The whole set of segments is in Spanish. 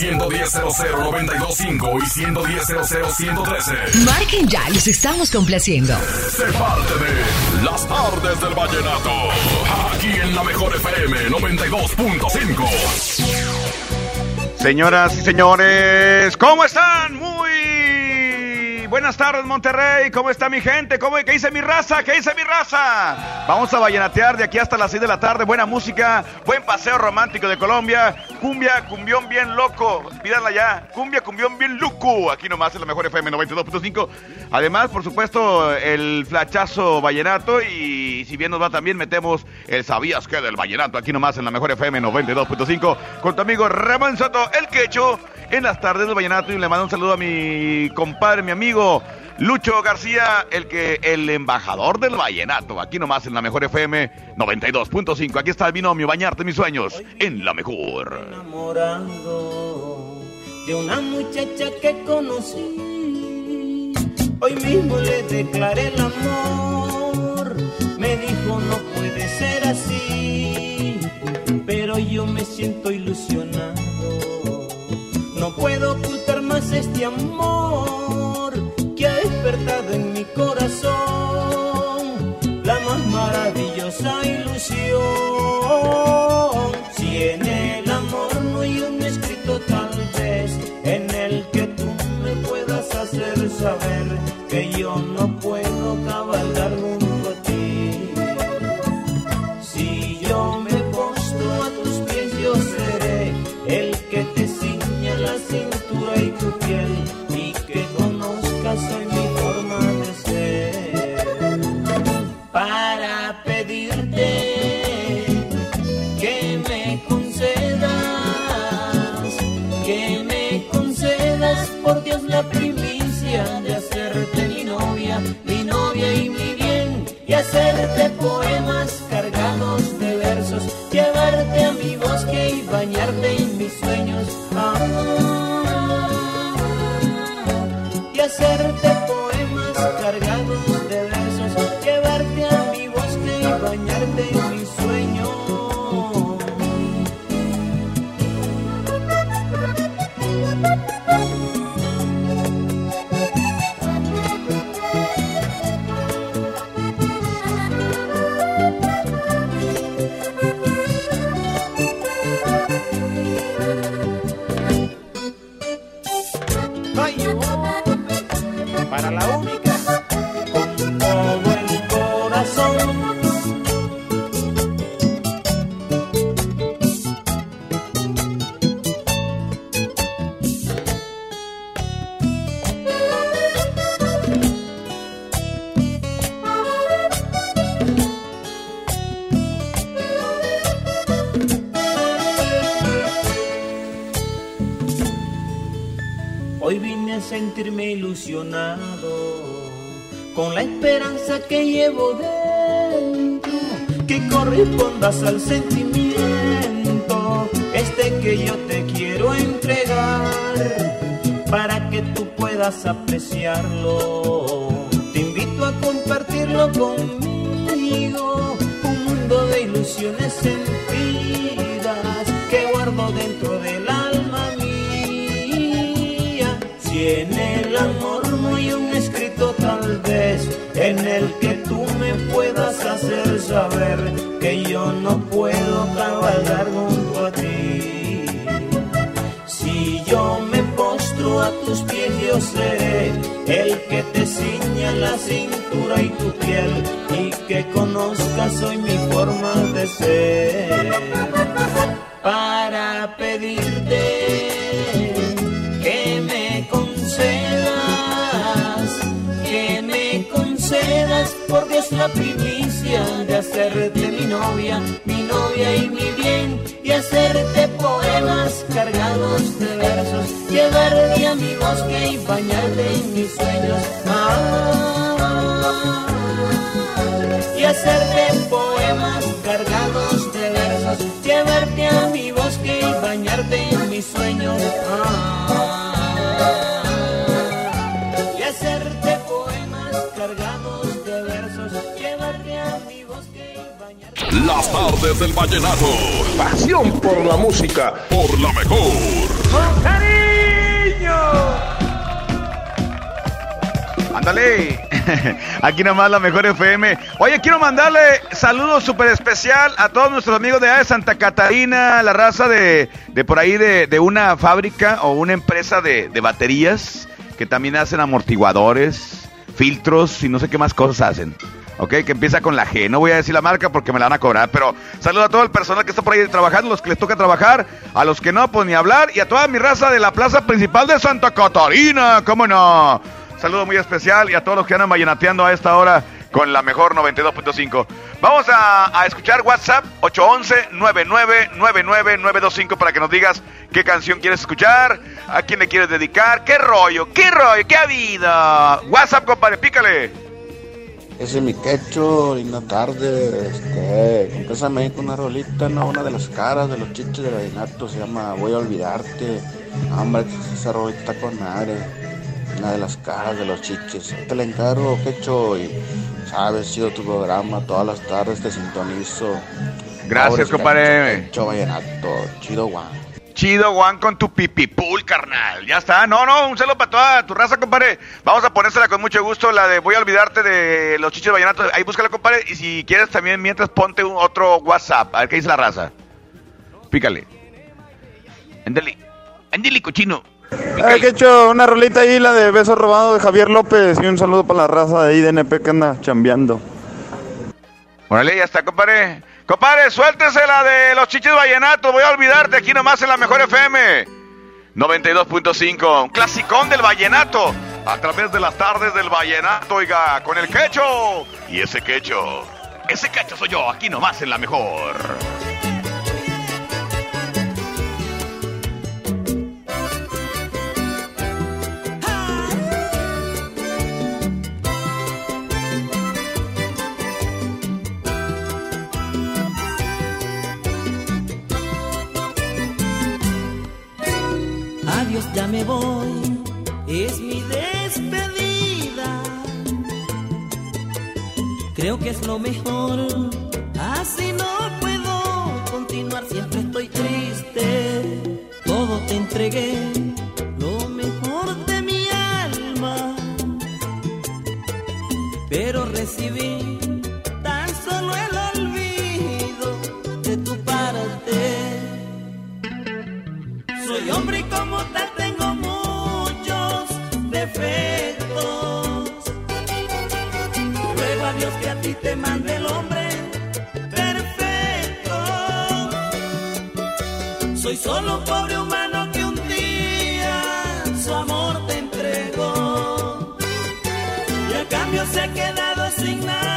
Al 110 925 y 110 113 Marquen ya, los estamos complaciendo. Sé parte de Las tardes del vallenato. Aquí en la mejor FM 92.5. Señoras y señores, ¿cómo están? Muy buenas tardes, Monterrey. ¿Cómo está mi gente? ¿Cómo, ¿Qué dice mi raza? ¿Qué dice mi raza? Vamos a vallenatear de aquí hasta las 6 de la tarde. Buena música, buen paseo romántico de Colombia. Cumbia, cumbión bien loco. Pídanla ya. Cumbia, cumbión bien loco. Aquí nomás en la mejor FM 92.5. Además, por supuesto, el flachazo vallenato. Y si bien nos va también, metemos el sabías que del vallenato. Aquí nomás en la mejor FM 92.5. Con tu amigo Ramón Soto, el quecho en las tardes del vallenato y le mando un saludo a mi compadre, mi amigo Lucho García, el que el embajador del vallenato, aquí nomás en la mejor FM 92.5. Aquí está el binomio Bañarte mis sueños en la mejor. Enamorado de una muchacha que conocí. Hoy mismo le declaré el amor. Me dijo no puede ser así, pero yo me siento ilusionado no puedo ocultar más este amor que ha despertado en mi corazón la más maravillosa ilusión. Sentirme ilusionado con la esperanza que llevo dentro, que correspondas al sentimiento, este que yo te quiero entregar, para que tú puedas apreciarlo. Te invito a compartirlo conmigo, un mundo de ilusiones sentidas que guardo dentro del en el amor no hay un escrito tal vez en el que tú me puedas hacer saber que yo no puedo cabalgar junto a ti. Si yo me postro a tus pies, yo seré el que te ciña la cintura y tu piel y que conozcas hoy mi forma de ser. La primicia de hacerte mi novia, mi novia y mi bien, y hacerte poemas cargados de versos, llevarte a mi bosque y bañarte en mis sueños. Ah, y hacerte poemas cargados de versos, llevarte a mi bosque y bañarte en mis sueños. Las tardes del vallenato. Pasión por la música. Por la mejor. Ándale. Aquí nomás la mejor FM. Oye, quiero mandarle saludos súper especial a todos nuestros amigos de allá de Santa Catarina, la raza de, de por ahí de, de una fábrica o una empresa de, de baterías que también hacen amortiguadores, filtros y no sé qué más cosas hacen. Ok, que empieza con la G. No voy a decir la marca porque me la van a cobrar, pero saludo a todo el personal que está por ahí trabajando, los que les toca trabajar, a los que no, pues ni hablar, y a toda mi raza de la plaza principal de Santa Catarina, ¿cómo no? Saludo muy especial y a todos los que andan vallenateando a esta hora con la mejor 92.5. Vamos a, escuchar WhatsApp 811-9999-925 para que nos digas qué canción quieres escuchar, a quién le quieres dedicar, qué rollo, qué rollo, qué ha habido. WhatsApp, compadre, pícale. Ese es mi quecho, linda tarde. Este, compésame con una rolita, no, una de las caras de los chiches de vallenato, se llama Voy a olvidarte. Hombre, esa rolita con madre. Una de las caras de los chiches. Te la encargo, quecho, y sabes, chido tu programa, todas las tardes te sintonizo. Gracias, compadre. Quecho, quecho vallenato, chido guan. Chido, Juan, con tu pipipul, carnal. Ya está. No, no, un saludo para toda tu raza, compadre. Vamos a ponérsela con mucho gusto, la de Voy a olvidarte de los chiches vallenatos. Ahí búscala, compadre. Y si quieres también, mientras ponte un otro WhatsApp. A ver qué dice la raza. Pícale. Ándale. Ándale, cochino. Ay, que hecho una rolita ahí, la de Beso Robado de Javier López. Y un saludo para la raza de IDNP que anda chambeando. Órale, ya está, compadre. Compadre, suéltese la de los chiches vallenatos. Voy a olvidarte aquí nomás en la mejor FM. 92.5, un clasicón del vallenato. A través de las tardes del vallenato, oiga, con el quecho. Y ese quecho, ese quecho soy yo, aquí nomás en la mejor. Que es lo mejor, así no puedo continuar, siempre estoy triste. Todo te entregué, lo mejor de mi alma, pero recibí tan solo el olvido de tu parte. Soy hombre y como tal Soy solo un pobre humano que un día su amor te entregó. Y a cambio se ha quedado sin nada,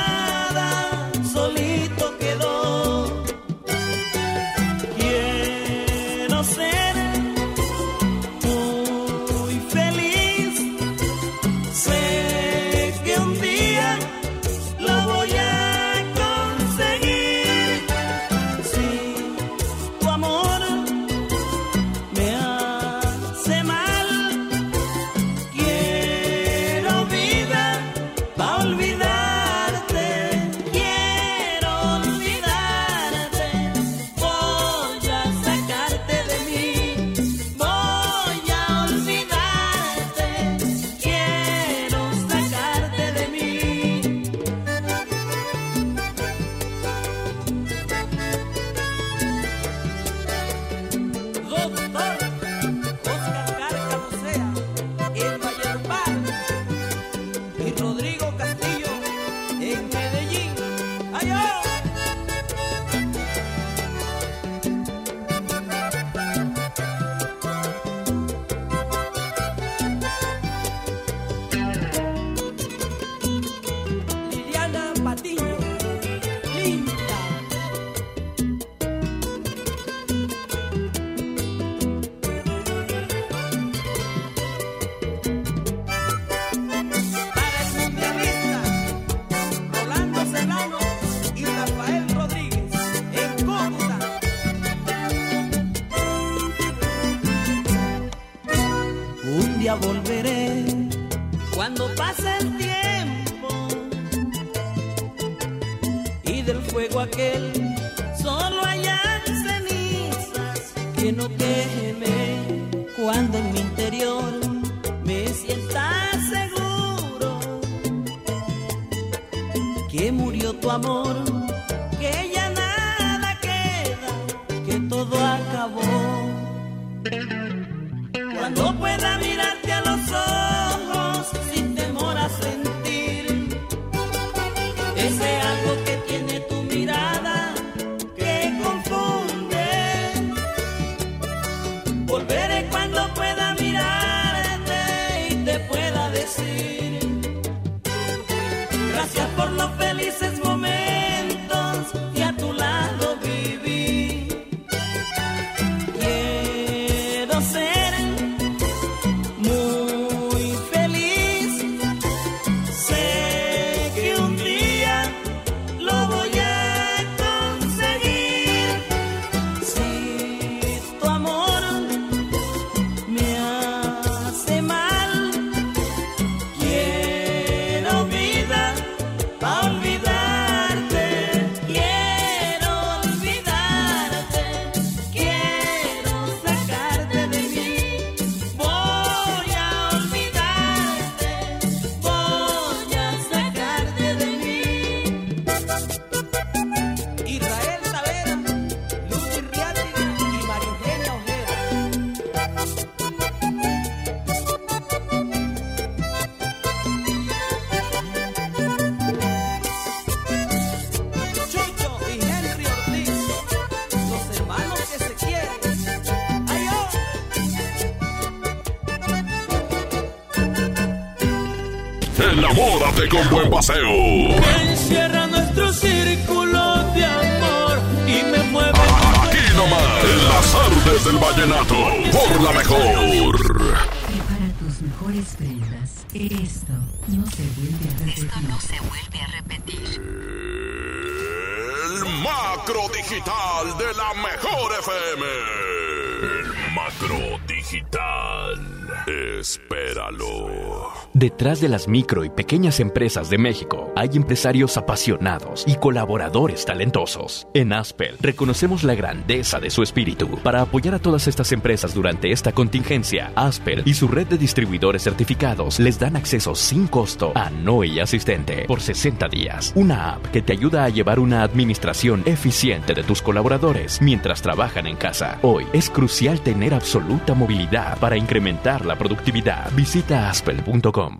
amor, que ya nada queda, que todo acabó. Cuando pueda mirarte Enamórate con buen paseo. Encierra nuestro círculo de amor y me mueve. Aquí nomás, en las artes del vallenato, por la mejor. Prepara tus mejores prendas. Esto no se vuelve a repetir. Esto no se vuelve a repetir. El macro digital de la mejor FM. El macro digital. Espéralo. Detrás de las micro y pequeñas empresas de México hay empresarios apasionados y colaboradores talentosos. En Aspel reconocemos la grandeza de su espíritu. Para apoyar a todas estas empresas durante esta contingencia, Aspel y su red de distribuidores certificados les dan acceso sin costo a Noe Asistente por 60 días. Una app que te ayuda a llevar una administración eficiente de tus colaboradores mientras trabajan en casa. Hoy es crucial tener absoluta movilidad para incrementar la productividad. Visita aspel.com.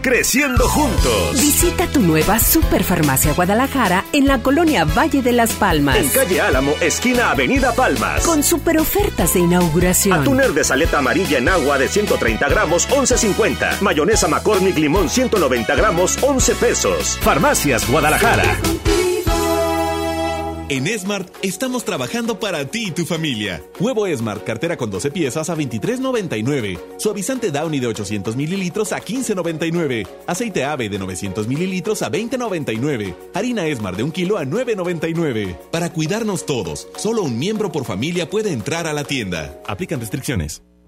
Creciendo juntos. Visita tu nueva Superfarmacia Guadalajara en la colonia Valle de las Palmas. En calle Álamo, esquina Avenida Palmas. Con super ofertas de inauguración. Atuner de saleta amarilla en agua de 130 gramos, 11.50. Mayonesa McCormick limón 190 gramos, 11 pesos. Farmacias Guadalajara. En Smart estamos trabajando para ti y tu familia. Huevo Smart, cartera con 12 piezas a 23.99. Suavizante Downy de 800 mililitros a 15.99. Aceite ave de 900 mililitros a 20.99. Harina Smart de un kilo a 9.99. Para cuidarnos todos, solo un miembro por familia puede entrar a la tienda. Aplican restricciones.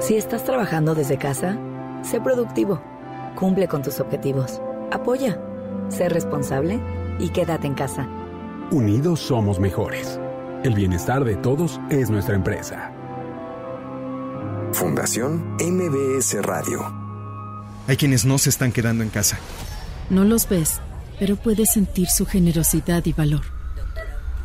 Si estás trabajando desde casa, sé productivo, cumple con tus objetivos, apoya, sé responsable y quédate en casa. Unidos somos mejores. El bienestar de todos es nuestra empresa. Fundación MBS Radio. Hay quienes no se están quedando en casa. No los ves, pero puedes sentir su generosidad y valor.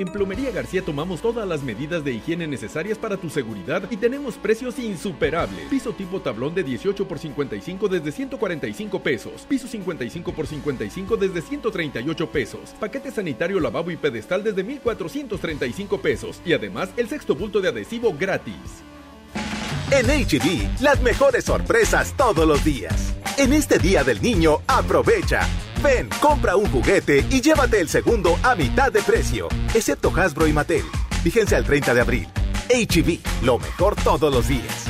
En Plomería García tomamos todas las medidas de higiene necesarias para tu seguridad y tenemos precios insuperables. Piso tipo tablón de 18 por 55 desde 145 pesos. Piso 55 por 55 desde 138 pesos. Paquete sanitario lavabo y pedestal desde 1435 pesos. Y además el sexto bulto de adhesivo gratis. En HB, las mejores sorpresas todos los días. En este Día del Niño, aprovecha. Ven, compra un juguete y llévate el segundo a mitad de precio, excepto Hasbro y Mattel. Fíjense al 30 de abril. HB, lo mejor todos los días.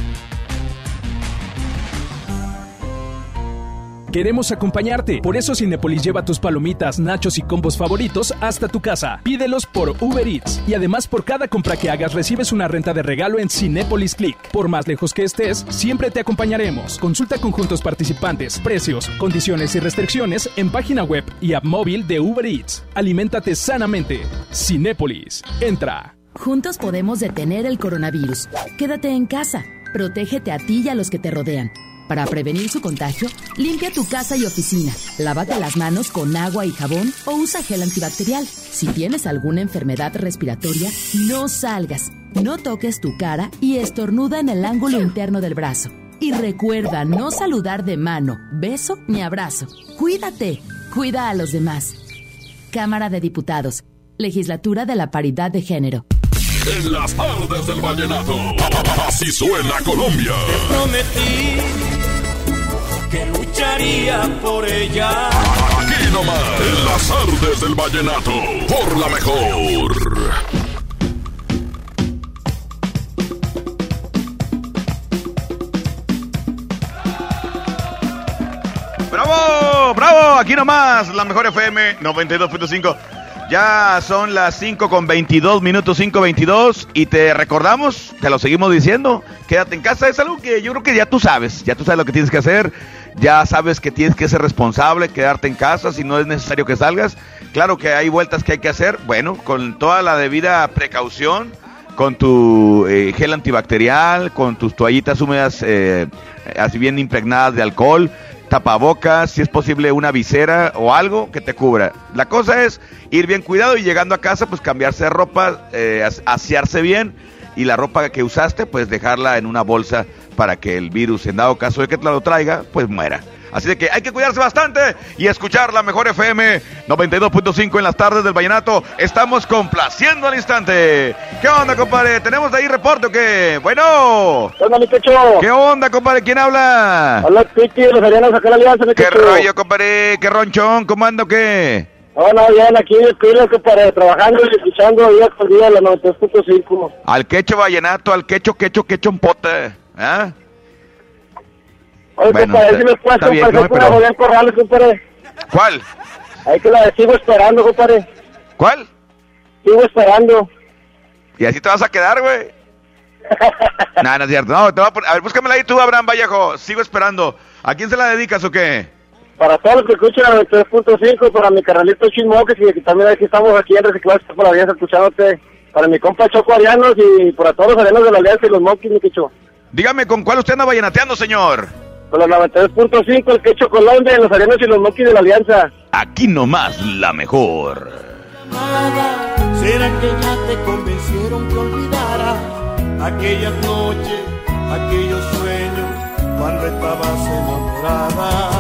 Queremos acompañarte. Por eso Cinepolis lleva tus palomitas, nachos y combos favoritos hasta tu casa. Pídelos por Uber Eats. Y además por cada compra que hagas recibes una renta de regalo en Cinepolis Click. Por más lejos que estés, siempre te acompañaremos. Consulta conjuntos participantes, precios, condiciones y restricciones en página web y app móvil de Uber Eats. Aliméntate sanamente. Cinépolis. Entra. Juntos podemos detener el coronavirus. Quédate en casa. Protégete a ti y a los que te rodean. Para prevenir su contagio, limpia tu casa y oficina. Lávate las manos con agua y jabón o usa gel antibacterial. Si tienes alguna enfermedad respiratoria, no salgas. No toques tu cara y estornuda en el ángulo interno del brazo. Y recuerda no saludar de mano, beso ni abrazo. Cuídate. Cuida a los demás. Cámara de Diputados. Legislatura de la Paridad de Género. En las tardes del vallenato. Así suena Colombia. Prometí que lucharía por ella. Aquí nomás. En las tardes del vallenato. Por la mejor. ¡Bravo! ¡Bravo! Aquí nomás, la mejor FM 92.5. Ya son las 5 con 22 minutos, 5.22 y te recordamos, te lo seguimos diciendo, quédate en casa, es algo que yo creo que ya tú sabes, ya tú sabes lo que tienes que hacer, ya sabes que tienes que ser responsable, quedarte en casa si no es necesario que salgas. Claro que hay vueltas que hay que hacer, bueno, con toda la debida precaución, con tu eh, gel antibacterial, con tus toallitas húmedas eh, así bien impregnadas de alcohol, tapabocas, si es posible una visera o algo que te cubra. La cosa es ir bien cuidado y llegando a casa pues cambiarse de ropa, eh, as- asearse bien y la ropa que usaste pues dejarla en una bolsa para que el virus en dado caso de que te lo traiga pues muera. Así de que hay que cuidarse bastante y escuchar la mejor FM 92.5 en las tardes del Vallenato. Estamos complaciendo al instante. ¿Qué onda, compadre? ¿Tenemos de ahí reporte o qué? Bueno. ¿Qué onda, mi pecho? ¿Qué onda, compadre? ¿Quién habla? Hola, Tiki, los arianos acá en la alianza, mi ¿Qué rollo, compadre? ¿Qué ronchón? ¿Cómo ando qué? Hola, bien, aquí pilas, compadre, trabajando y escuchando día con día la 92.5. Al quecho vallenato, al quecho, quecho, quecho un pote. ¿Ah? Oye, Bueno, compadre, está- si me puedes está bien, no, Julián Corrales, compadre. ¿Cuál? Ahí que la sigo esperando, compadre. ¿Cuál? Sigo esperando. Y así te vas a quedar, güey. no, no es cierto. No, te voy a, poner- a ver, búscamela ahí tú, Abraham Vallejo. Sigo esperando. ¿A quién se la dedicas o qué? Para todos los que escuchan la 92.5, para mi carnalito Chismoques y que también aquí estamos aquí en Reciclaje por la Alianza escuchándote. Para mi compa Choco Arianos y para todos los arianos de la Alianza y los Monkeys, mi. Dígame, ¿con cuál usted anda vallenateando, señor? Con la 92.5, el quecho Colombia, los arianos y los Monkeys de la Alianza. Aquí nomás la mejor. ¿Será que ya te convencieron que olvidara aquellas noches, aquellos sueños, cuando estabas enamorada.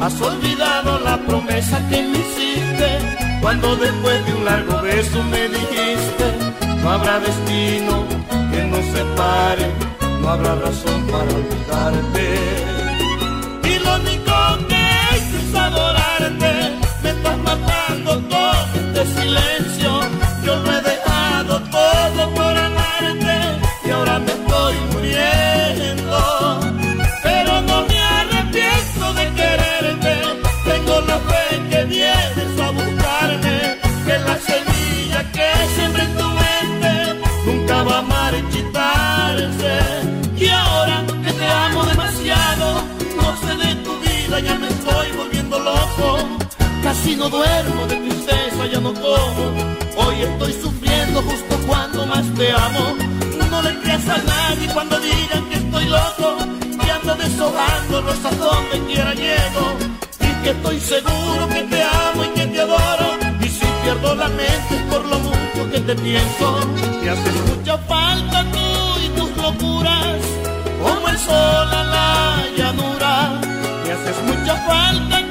Has olvidado la promesa que me hiciste, cuando después de un largo beso me dijiste, no habrá destino que nos separe, no habrá razón para olvidarte. Y lo único que hecho es adorarte, me estás matando todo este silencio, yo lo he dejado todo por amarte. Y ahora me estoy muriendo. Pero no me arrepiento de quererte, tengo la fe que vienes a buscarme, que la Casi no duermo de tristeza, ya no como. Hoy estoy sufriendo justo cuando más te amo. No le creas a nadie cuando digan que estoy loco. Y ando deshojando rosas donde quiera llego. Y que estoy seguro que te amo y que te adoro. Y si pierdo la mente por lo mucho que te pienso. Me haces mucha falta tú y tus locuras. Como el sol a la llanura. Me haces mucha falta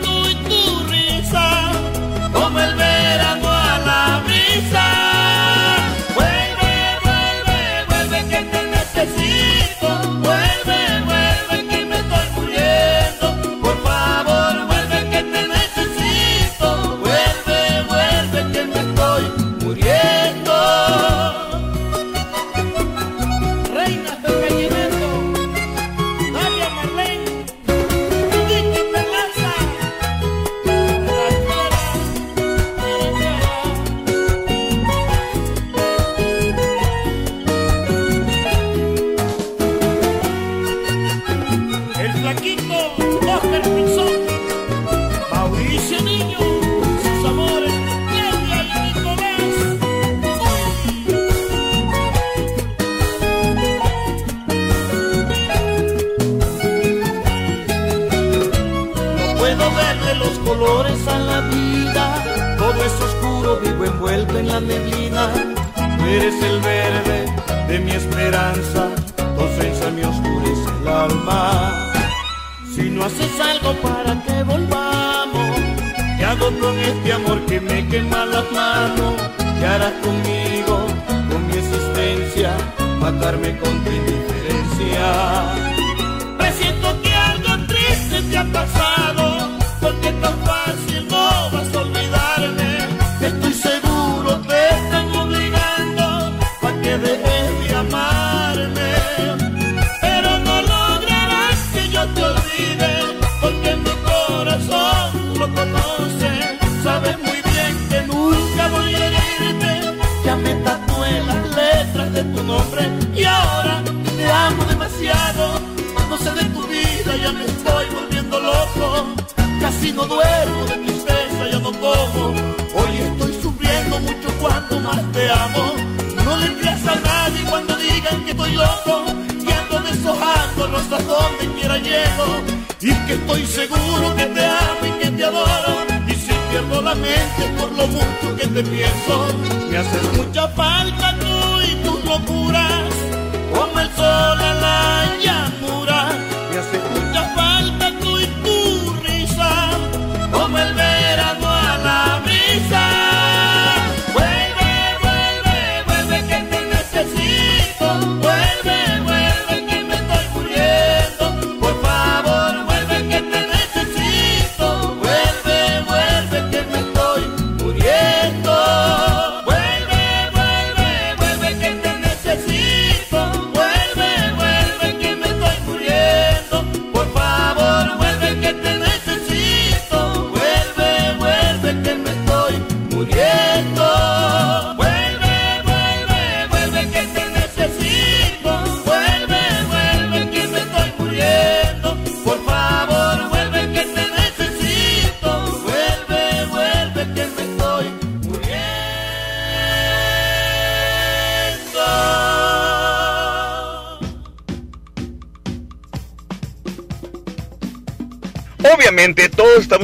más te amo. No le creas a nadie cuando digan que estoy loco. Y ando deshojando rosas donde quiera llego. Y que estoy seguro que te amo y que te adoro. Y si pierdo la mente por lo mucho que te pienso, me haces mucha falta tú y tus locuras. Como el sol a la llanura,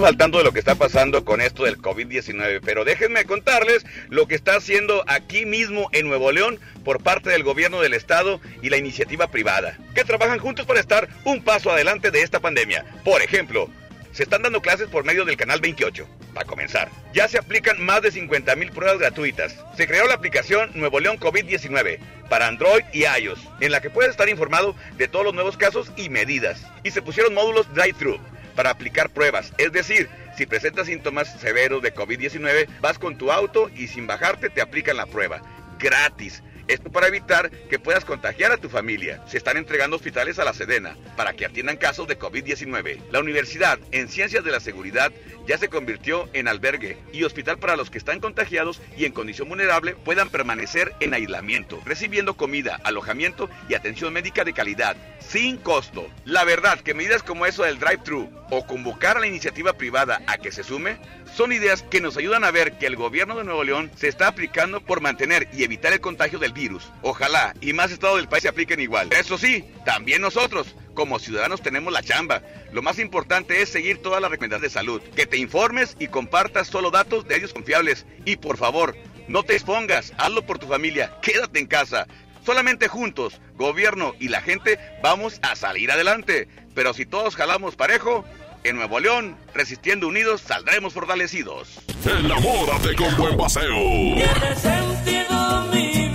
al de lo que está pasando con esto del COVID-19, pero déjenme contarles lo que está haciendo aquí mismo en Nuevo León por parte del gobierno del estado y la iniciativa privada, que trabajan juntos para estar un paso adelante de esta pandemia. Por ejemplo, se están dando clases por medio del canal 28. Para comenzar, ya se aplican más de 50 mil pruebas gratuitas. Se creó la aplicación Nuevo León COVID-19 para Android y iOS, en la que puedes estar informado de todos los nuevos casos y medidas. Y se pusieron módulos drive-thru para aplicar pruebas, es decir, si presentas síntomas severos de COVID-19, vas con tu auto y sin bajarte te aplican la prueba. Gratis. Esto para evitar que puedas contagiar a tu familia. Se están entregando hospitales a la Sedena para que atiendan casos de COVID-19. La Universidad en Ciencias de la Seguridad ya se convirtió en albergue y hospital para los que están contagiados y en condición vulnerable puedan permanecer en aislamiento, recibiendo comida, alojamiento y atención médica de calidad, sin costo. La verdad que medidas como eso del drive-thru o convocar a la iniciativa privada a que se sume son ideas que nos ayudan a ver que el gobierno de Nuevo León se está aplicando por mantener y evitar el contagio del virus. Ojalá y más estados del país se apliquen igual. Eso sí, también nosotros, como ciudadanos, tenemos la chamba. Lo más importante es seguir todas las recomendaciones de salud, que te informes y compartas solo datos de ellos confiables. Y por favor, no te expongas, hazlo por tu familia, quédate en casa. Solamente juntos, gobierno y la gente, vamos a salir adelante. Pero si todos jalamos parejo, en Nuevo León, resistiendo unidos, saldremos fortalecidos. Enamórate con buen paseo. Tiene sentido me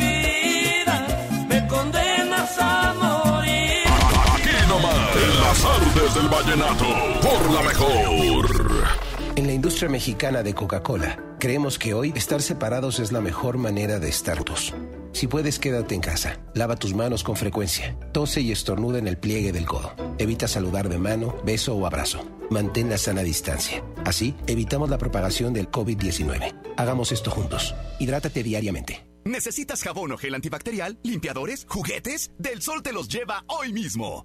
condenas a morir. Aquí nomás, en las artes del vallenato, por la mejor. En la industria mexicana de Coca-Cola, creemos que hoy estar separados es la mejor manera de estar juntos. Si puedes, quédate en casa. Lava tus manos con frecuencia. Tose y estornuda en el pliegue del codo. Evita saludar de mano, beso o abrazo. Mantén la sana distancia. Así, evitamos la propagación del COVID-19. Hagamos esto juntos. Hidrátate diariamente. ¿Necesitas jabón o gel antibacterial, limpiadores, juguetes? Del Sol te los lleva hoy mismo.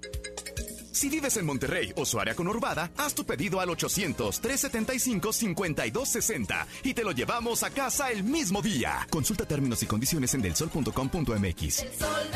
Si vives en Monterrey o su área conurbada, haz tu pedido al 800-375-5260 y te lo llevamos a casa el mismo día. Consulta términos y condiciones en delsol.com.mx. El sol.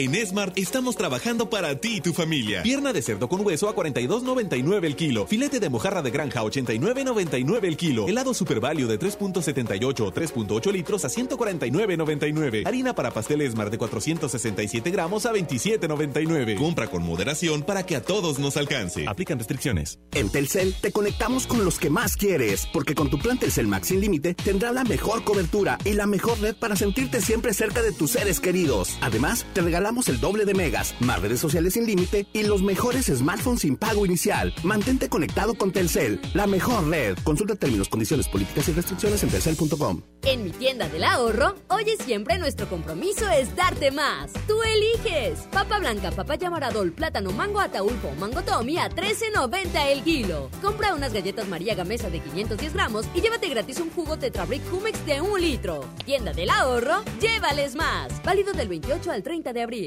En Smart estamos trabajando para ti y tu familia. Pierna de cerdo con hueso a 42.99 el kilo. Filete de mojarra de granja a 89.99 el kilo. Helado Super Value de 3.78 o 3.8 litros a 149.99. Harina para pastel Smart de 467 gramos a 27.99. Compra con moderación para que a todos nos alcance. Aplican restricciones. En Telcel te conectamos con los que más quieres, porque con tu plan Telcel Max sin límite tendrás la mejor cobertura y la mejor red para sentirte siempre cerca de tus seres queridos. Además, te regalamos el doble de megas, más redes sociales sin límite y los mejores smartphones sin pago inicial. Mantente conectado con Telcel, la mejor red. Consulta términos, condiciones, políticas y restricciones en telcel.com. En mi tienda del ahorro, hoy y siempre nuestro compromiso es darte más. Tú eliges. Papa blanca, papaya maradol, plátano, mango ataulfo, mango tommy a 13.90 el kilo. Compra unas galletas María Gamesa de 510 gramos y llévate gratis un jugo Tetrabric Humex de un litro. Tienda del ahorro, llévales más. Válido del 28 al 30 de abril.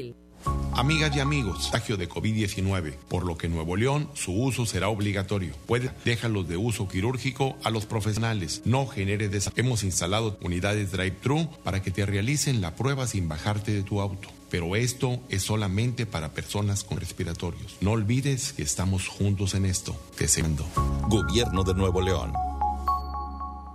Amigas y amigos, contagio de COVID-19, por lo que en Nuevo León su uso será obligatorio. Puede déjalos de uso quirúrgico a los profesionales. No genere desa. Hemos instalado unidades drive-thru para que te realicen la prueba sin bajarte de tu auto. Pero esto es solamente para personas con respiratorios. No olvides que estamos juntos en esto. Deseando. Gobierno de Nuevo León.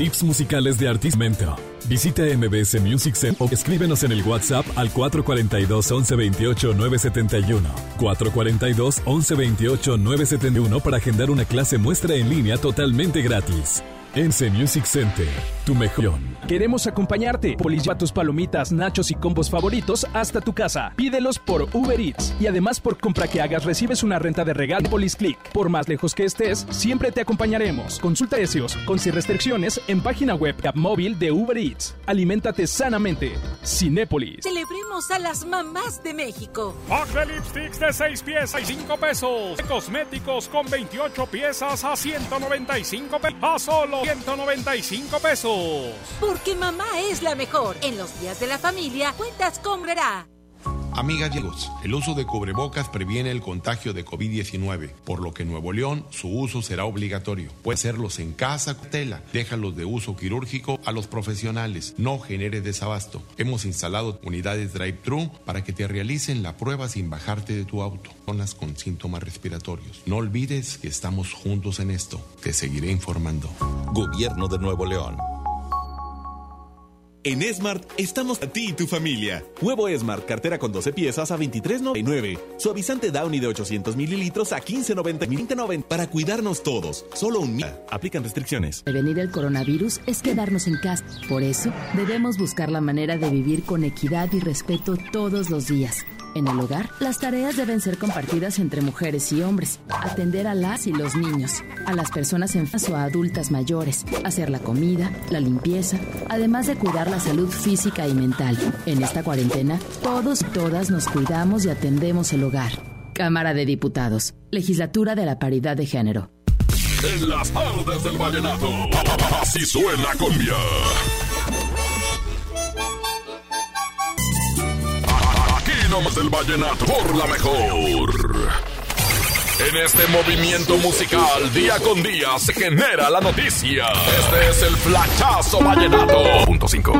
Tips musicales de Artismento. Visita MBS Music Center o escríbenos en el WhatsApp al 442 1128 971. 442 1128 971 para agendar una clase muestra en línea totalmente gratis. En C Music Center, tu mejor. Queremos acompañarte. Polis lleva tus palomitas, nachos y combos favoritos hasta tu casa. Pídelos por Uber Eats. Y además por compra que hagas recibes una renta de regalo Polis Click. Por más lejos que estés, siempre te acompañaremos. Consulta precios, con sin restricciones, en página web app móvil de Uber Eats. Aliméntate sanamente. Cinépolis. Celebremos a las mamás de México. De lipsticks de 6 piezas y 5 pesos. Cosméticos con 28 piezas a 195 pesos. A solo 195 pesos. Porque mamá es la mejor. En los días de la familia, cuentas con Verá. Amigas y amigos, el uso de cubrebocas previene el contagio de COVID-19, por lo que en Nuevo León su uso será obligatorio. Puede hacerlos en casa, tela, déjalos de uso quirúrgico a los profesionales, no genere desabasto. Hemos instalado unidades drive-thru para que te realicen la prueba sin bajarte de tu auto, zonas con síntomas respiratorios. No olvides que estamos juntos en esto. Te seguiré informando. Gobierno de Nuevo León. En Smart estamos a ti y tu familia. Huevo Smart, cartera con 12 piezas a 23.99. Suavizante Downy de 800 mililitros a 15.90. Para cuidarnos todos. Solo un día. Aplican restricciones. Prevenir el coronavirus es quedarnos en casa. Por eso, debemos buscar la manera de vivir con equidad y respeto todos los días. En el hogar, las tareas deben ser compartidas entre mujeres y hombres. Atender a las y los niños, a las personas enfermas o a adultas mayores, hacer la comida, la limpieza, además de cuidar la salud física y mental. En esta cuarentena, todos y todas nos cuidamos y atendemos el hogar. Cámara de Diputados, Legislatura de la Paridad de Género. En las tardes del vallenato, así suena cumbia. Aquí nomás el vallenato por la mejor. En este movimiento musical, día con día, se genera la noticia. Este es el flachazo vallenato. Punto 5.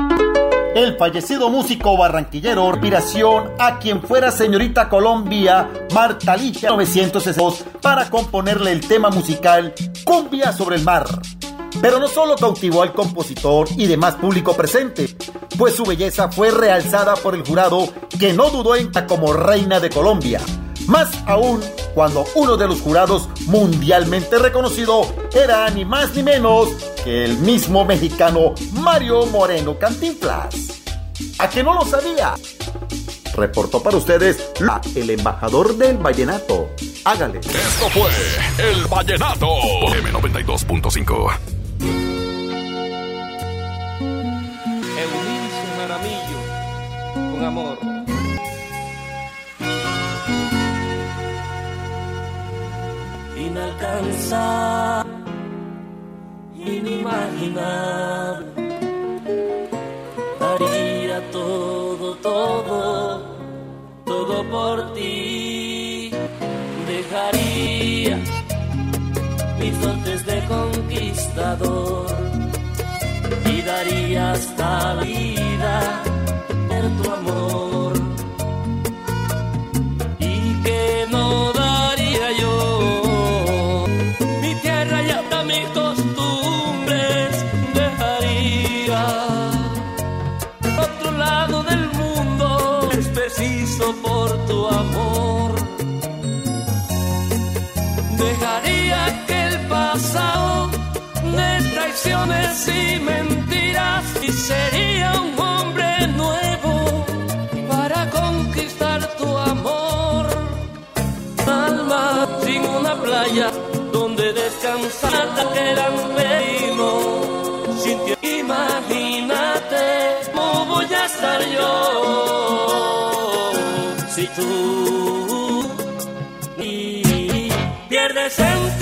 El fallecido músico barranquillero, inspiración a quien fuera señorita Colombia, Marta Ligia, 1962, para componerle el tema musical Cumbia sobre el mar. Pero no solo cautivó al compositor y demás público presente, pues su belleza fue realzada por el jurado que no dudó en como reina de Colombia. Más aún cuando uno de los jurados mundialmente reconocido era ni más ni menos que el mismo mexicano Mario Moreno Cantinflas. ¿A que no lo sabía? Reportó para ustedes la, el embajador del vallenato. Hágale. Esto fue el vallenato M92.5. amor. Inalcanzable, inimaginable, daría todo, todo, todo por ti. Dejaría mis dotes de conquistador y daría hasta la de traiciones y mentiras y sería un hombre nuevo para conquistar tu amor. Alma sin una playa donde descansar que eran. Sin ti, imagínate cómo voy a estar yo si tú y pierdes en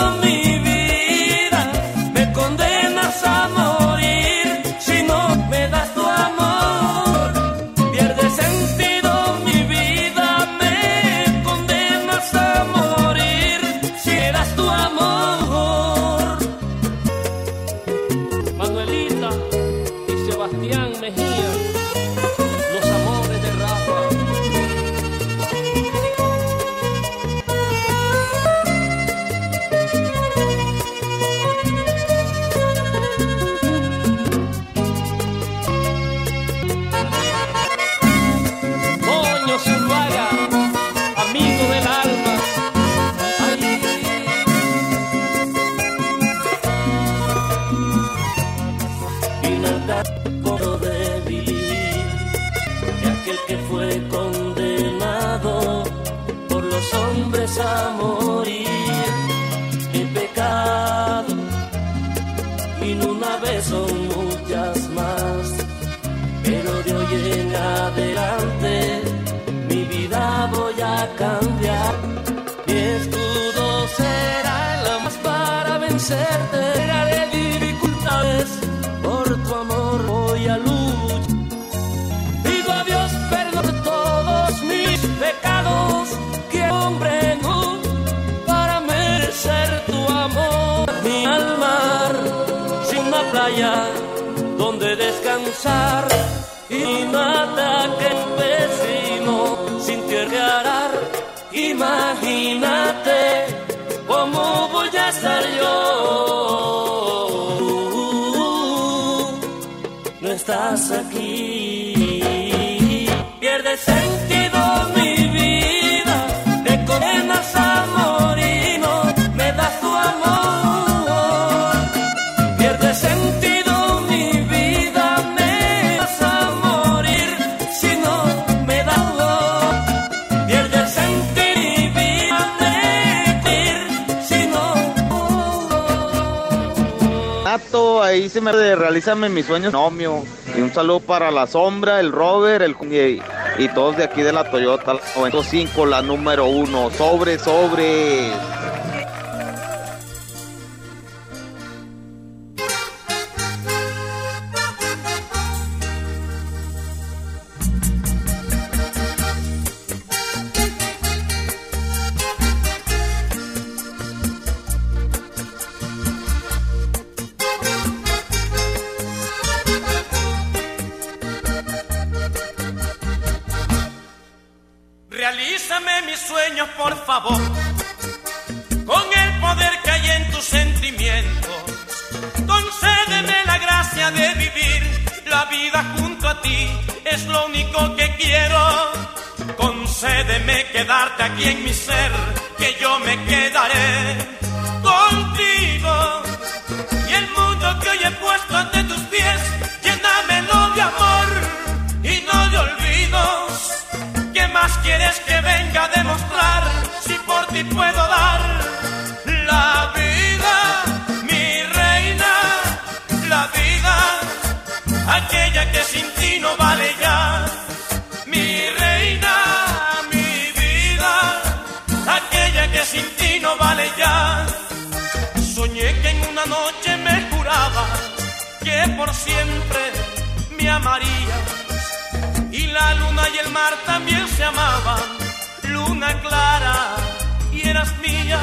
Imagínate cómo voy a estar yo. No estás aquí. Pierde sentido ahí se me realízame mis sueños nomio. Y un saludo para la sombra, el Robert, el y, y todos de aquí de la Toyota, la 95, la número uno. Sobre, sobre. Por siempre me amarías y la luna y el mar también se amaban, luna clara y eras mía.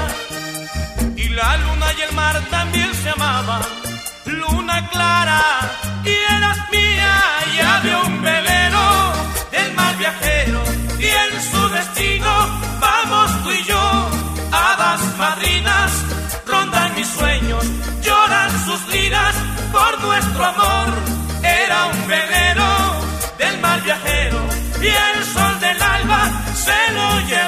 Y la luna y el mar también se amaban, luna clara y eras mía. Y había un velero del mar viajero y en su destino amor. Era un velero del mar viajero y el sol del alba se lo llevó,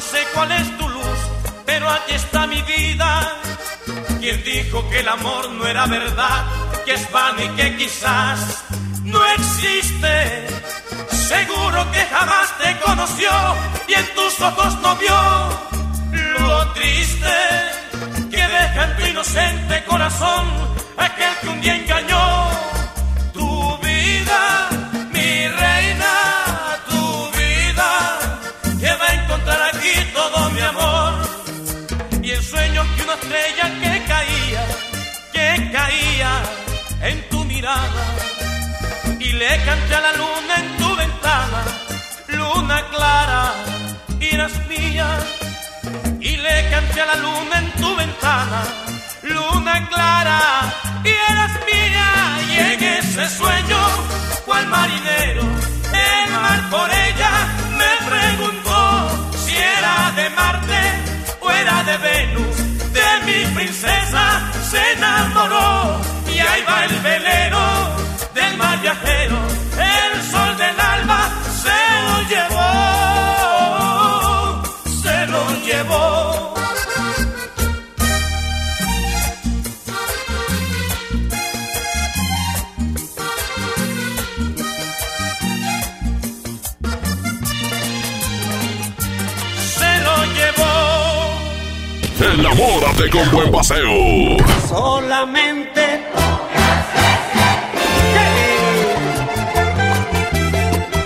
No sé cuál es tu luz, pero aquí está mi vida. Quien dijo que el amor no era verdad, que es vano y que quizás no existe. Seguro que jamás te conoció y en tus ojos no vio lo triste que deja en tu inocente corazón aquel que un día engañó Y sueños que una estrella que caía, que caía en tu mirada, cante la luna en tu ventana, luna clara, eras mía. Y le canté a la luna en tu ventana, luna clara, y eras mía. Y en ese sueño, cual marinero, el mar por ella me preguntó si era de Marte o era de Venus. Mi princesa se enamoró y ahí va el velero del mar viajero. El sol del alba se lo llevó, Enamórate con buen paseo. Solamente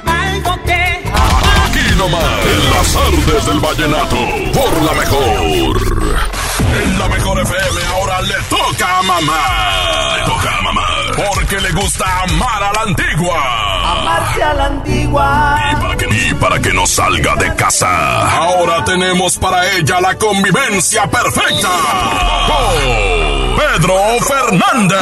algo que Aquí nomás, en las artes del vallenato, por la mejor. En la mejor FM ahora le toca a mamá. Le toca a mamá. Porque le gusta amar a la antigua. Amarse a la antigua. Y para que, y para que no salga de casa. Ahora tenemos para ella la convivencia perfecta. Con Pedro Fernández.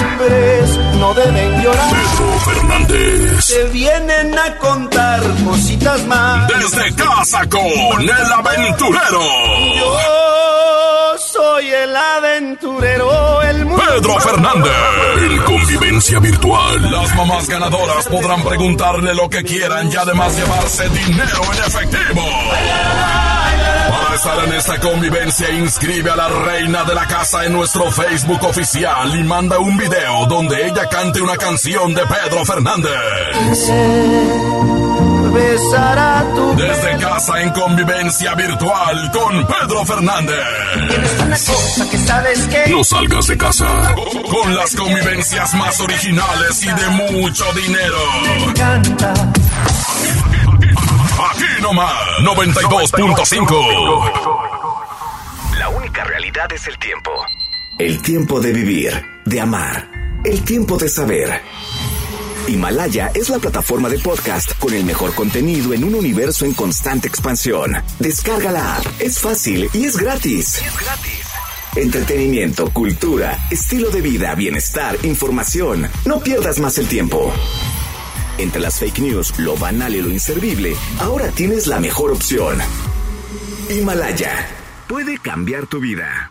hombres no deben llorar. Pedro Fernández. Te vienen a contar cositas más. Desde casa con el aventurero. Yo soy el aventurero, el mundo. Pedro Fernández. En convivencia virtual. Las mamás ganadoras podrán preguntarle lo que quieran y además llevarse dinero en efectivo. Para estar en esta convivencia, inscribe a la reina de la casa en nuestro Facebook oficial y manda un video donde ella cante una canción de Pedro Fernández. Besar a tu Desde casa en convivencia virtual con Pedro Fernández. una cosa que sabes que No salgas de casa. Con las convivencias más originales y de mucho dinero. encanta. Aquí nomás, 92.5. La única realidad es el tiempo. El tiempo de vivir, de amar, el tiempo de saber. Himalaya es la plataforma de podcast con el mejor contenido en un universo en constante expansión. Descarga la app, es fácil y es gratis. Entretenimiento, cultura, estilo de vida, bienestar, información. No pierdas más el tiempo. Entre las fake news, lo banal y lo inservible, ahora tienes la mejor opción. Himalaya puede cambiar tu vida.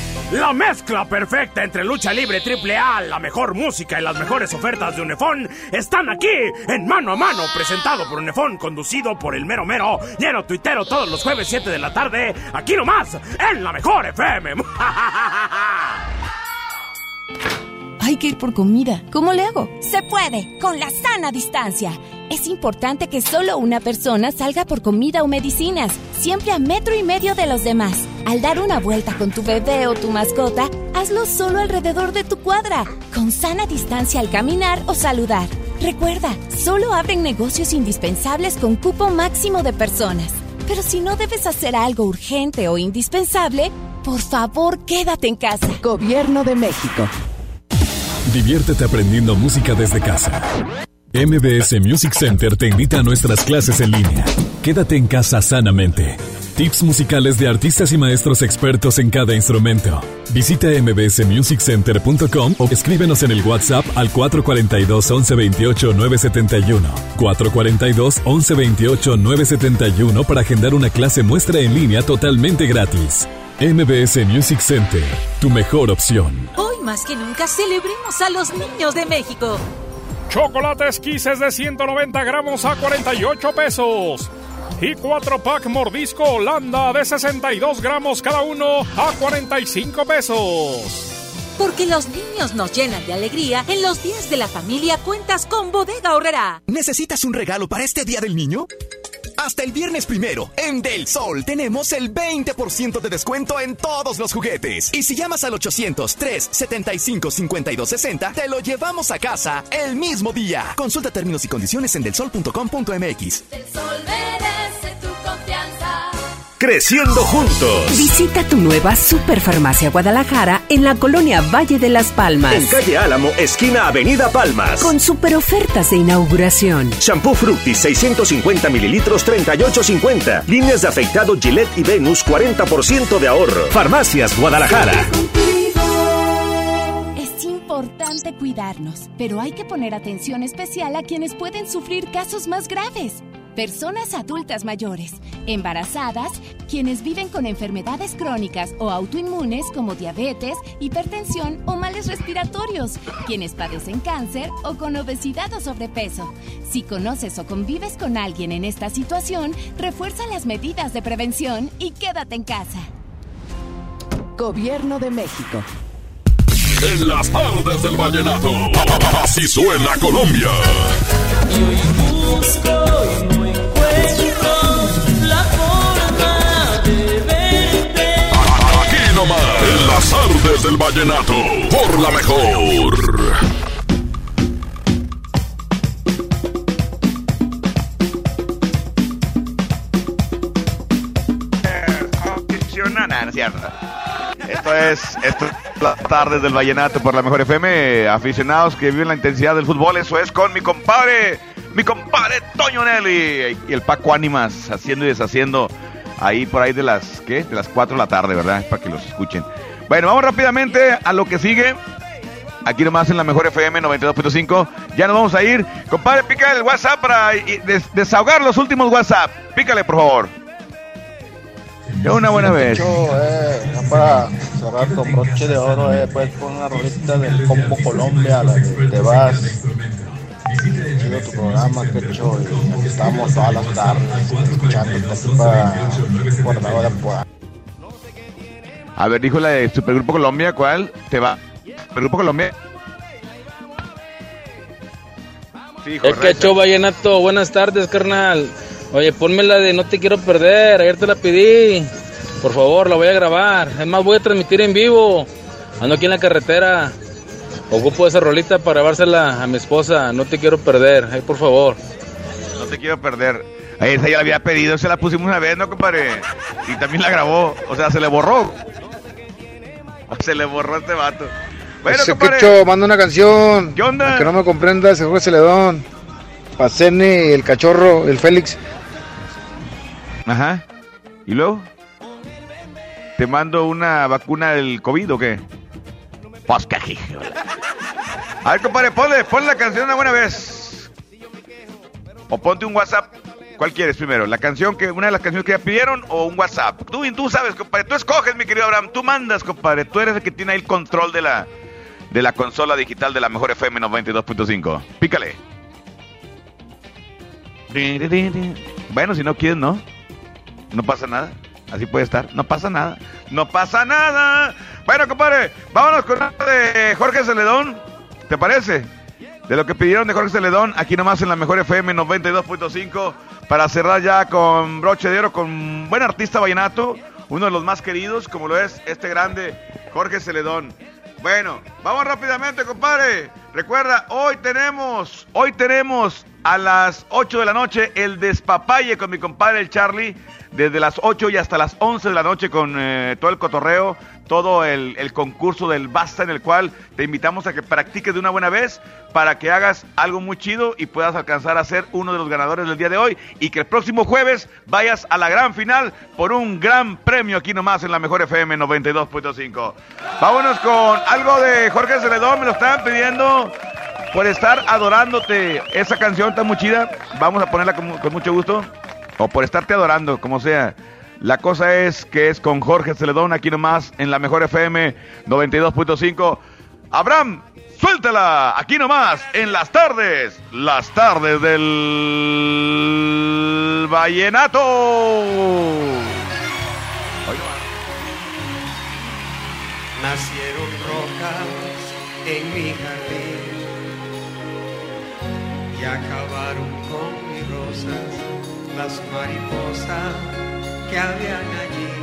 La mezcla perfecta entre lucha libre triple A, la mejor música y las mejores ofertas de Unefón están aquí en Mano a Mano, presentado por Unefón, conducido por el mero mero, lleno tuitero todos los jueves 7 de la tarde, aquí nomás, en la mejor FM. Hay que ir por comida. ¿Cómo le hago? Se puede, con la sana distancia. Es importante que solo una persona salga por comida o medicinas, siempre a metro y medio de los demás. Al dar una vuelta con tu bebé o tu mascota, hazlo solo alrededor de tu cuadra, con sana distancia al caminar o saludar. Recuerda, solo abren negocios indispensables con cupo máximo de personas. Pero si no debes hacer algo urgente o indispensable, por favor quédate en casa. Gobierno de México. Diviértete aprendiendo música desde casa. MBS Music Center te invita a nuestras clases en línea. Quédate en casa sanamente. Tips musicales de artistas y maestros expertos en cada instrumento. Visita mbsmusiccenter.com o escríbenos en el WhatsApp al 442 1128 971. 442 1128 971 para agendar una clase muestra en línea totalmente gratis. MBS Music Center, tu mejor opción. Hoy más que nunca celebremos a los niños de México. Chocolates Kisses de 190 gramos a 48 pesos. Y 4 pack mordisco Holanda de 62 gramos cada uno a 45 pesos. Porque los niños nos llenan de alegría, en los días de la familia cuentas con Bodega Horrera. ¿Necesitas un regalo para este Día del Niño? Hasta el viernes primero, en Del Sol tenemos el 20% de descuento en todos los juguetes. Y si llamas al 800-375-5260, te lo llevamos a casa el mismo día. Consulta términos y condiciones en delsol.com.mx. Del Sol merece tu confianza. Creciendo juntos. Visita tu nueva Superfarmacia Guadalajara en la colonia Valle de las Palmas. En calle Álamo, esquina Avenida Palmas. Con super ofertas de inauguración. Shampoo Fructis 650 mililitros 38.50. Líneas de afeitado Gillette y Venus 40% de ahorro. Farmacias Guadalajara. Es importante cuidarnos, pero hay que poner atención especial a quienes pueden sufrir casos más graves. Personas adultas mayores, embarazadas, quienes viven con enfermedades crónicas o autoinmunes como diabetes, hipertensión o males respiratorios, quienes padecen cáncer o con obesidad o sobrepeso. Si conoces o convives con alguien en esta situación, refuerza las medidas de prevención y quédate en casa. Gobierno de México. En las tardes del vallenato, así suena Colombia. Busco y no encuentro la forma de verte. Aquí nomás, en las tardes del vallenato, por la mejor. No, no, no es cierto. Esto es, esto es las tardes del Vallenato por la mejor FM. Aficionados que viven la intensidad del fútbol, eso es con mi compadre, mi compadre Toño Nelly y el Paco Ánimas haciendo y deshaciendo ahí por ahí de las, ¿qué? De las 4 de la tarde, ¿verdad? Para que los escuchen. Bueno, vamos rápidamente a lo que sigue. Aquí nomás en la mejor FM 92.5. Ya nos vamos a ir. Compadre, pícale el WhatsApp para des desahogar los últimos WhatsApp. Pícale, por favor. De una buena vez. eh, ya para cerrar con broche de oro, eh, pues una rolita del Combo Colombia, la de Vas. Chido tu programa, y aquí estamos todas las tardes para Guardado de Apodaca. A ver, dijo la de Supergrupo Colombia, ¿cuál? Te va. Supergrupo Colombia. Sí, Es que show vallenato, buenas tardes, carnal. Oye, ponme la de No te quiero perder, ayer te la pedí. Por favor, la voy a grabar. Es más, voy a transmitir en vivo. Ando aquí en la carretera. Ocupo esa rolita para grabársela a mi esposa. No te quiero perder, ay, por favor. No te quiero perder. Ahí esa ya la había pedido, se la pusimos una vez, ¿no, compadre? Y también la grabó. O sea, se le borró. Se le borró a este vato. Bueno, Ese. Quecho, manda una canción. ¿Qué onda? Aunque no me comprendas, el Jorge Celedón. Pacene, el cachorro, el Félix. Ajá. ¿Y luego? ¿Te mando una vacuna del COVID o qué? Pues que hijo. A ver, compadre, ponle, ponle la canción una buena vez. O ponte un WhatsApp. ¿Cuál quieres primero? ¿La canción que, una de las canciones que ya pidieron o un WhatsApp? Tú, tú sabes, compadre. Tú escoges, mi querido Abraham. Tú mandas, compadre. Tú eres el que tiene ahí el control de la, de la consola digital de la mejor FM 92.5. Pícale. Bueno, si no quieres, no. No pasa nada. Así puede estar. No pasa nada. No pasa nada. Bueno, compadre, vámonos con la de Jorge Celedón. ¿Te parece? De lo que pidieron de Jorge Celedón, aquí nomás en la mejor FM 92.5, para cerrar ya con broche de oro, con buen artista vallenato, uno de los más queridos, como lo es este grande Jorge Celedón. Bueno, vamos rápidamente, compadre. Recuerda, hoy tenemos, hoy tenemos a las 8 de la noche el despapalle con mi compadre el Charlie, desde las 8 y hasta las 11 de la noche con eh, todo el cotorreo, todo el, concurso del Basta en el cual te invitamos a que practiques de una buena vez para que hagas algo muy chido y puedas alcanzar a ser uno de los ganadores del día de hoy y que el próximo jueves vayas a la gran final por un gran premio aquí nomás en la mejor FM 92.5. Vámonos con algo de Jorge Celedón, me lo estaban pidiendo por estar adorándote. Esa canción está muy chida, vamos a ponerla con, con mucho gusto. O por estarte adorando, como sea. La cosa es que es con Jorge Celedón aquí nomás en la mejor FM 92.5. Abraham, suéltala aquí nomás en las tardes. Las tardes del vallenato. Nacieron rocas en mi jardín y acabaron con mis rosas las mariposas que habían allí.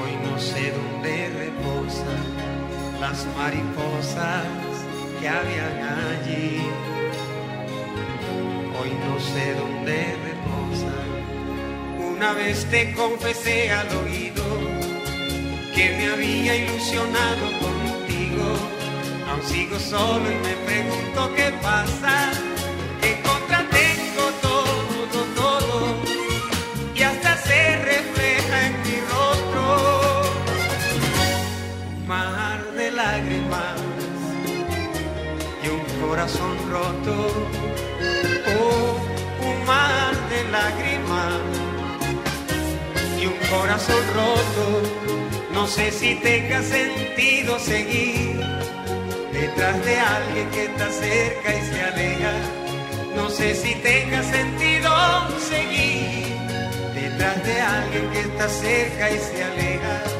Hoy no sé dónde reposan las mariposas que habían allí. Hoy no sé dónde reposan. Una vez te confesé al oído que me había ilusionado contigo. Aún sigo solo y me pregunto qué pasa. Corazón roto. No sé si tenga sentido seguir detrás de alguien que está cerca y se aleja. No sé si tenga sentido seguir detrás de alguien que está cerca y se aleja.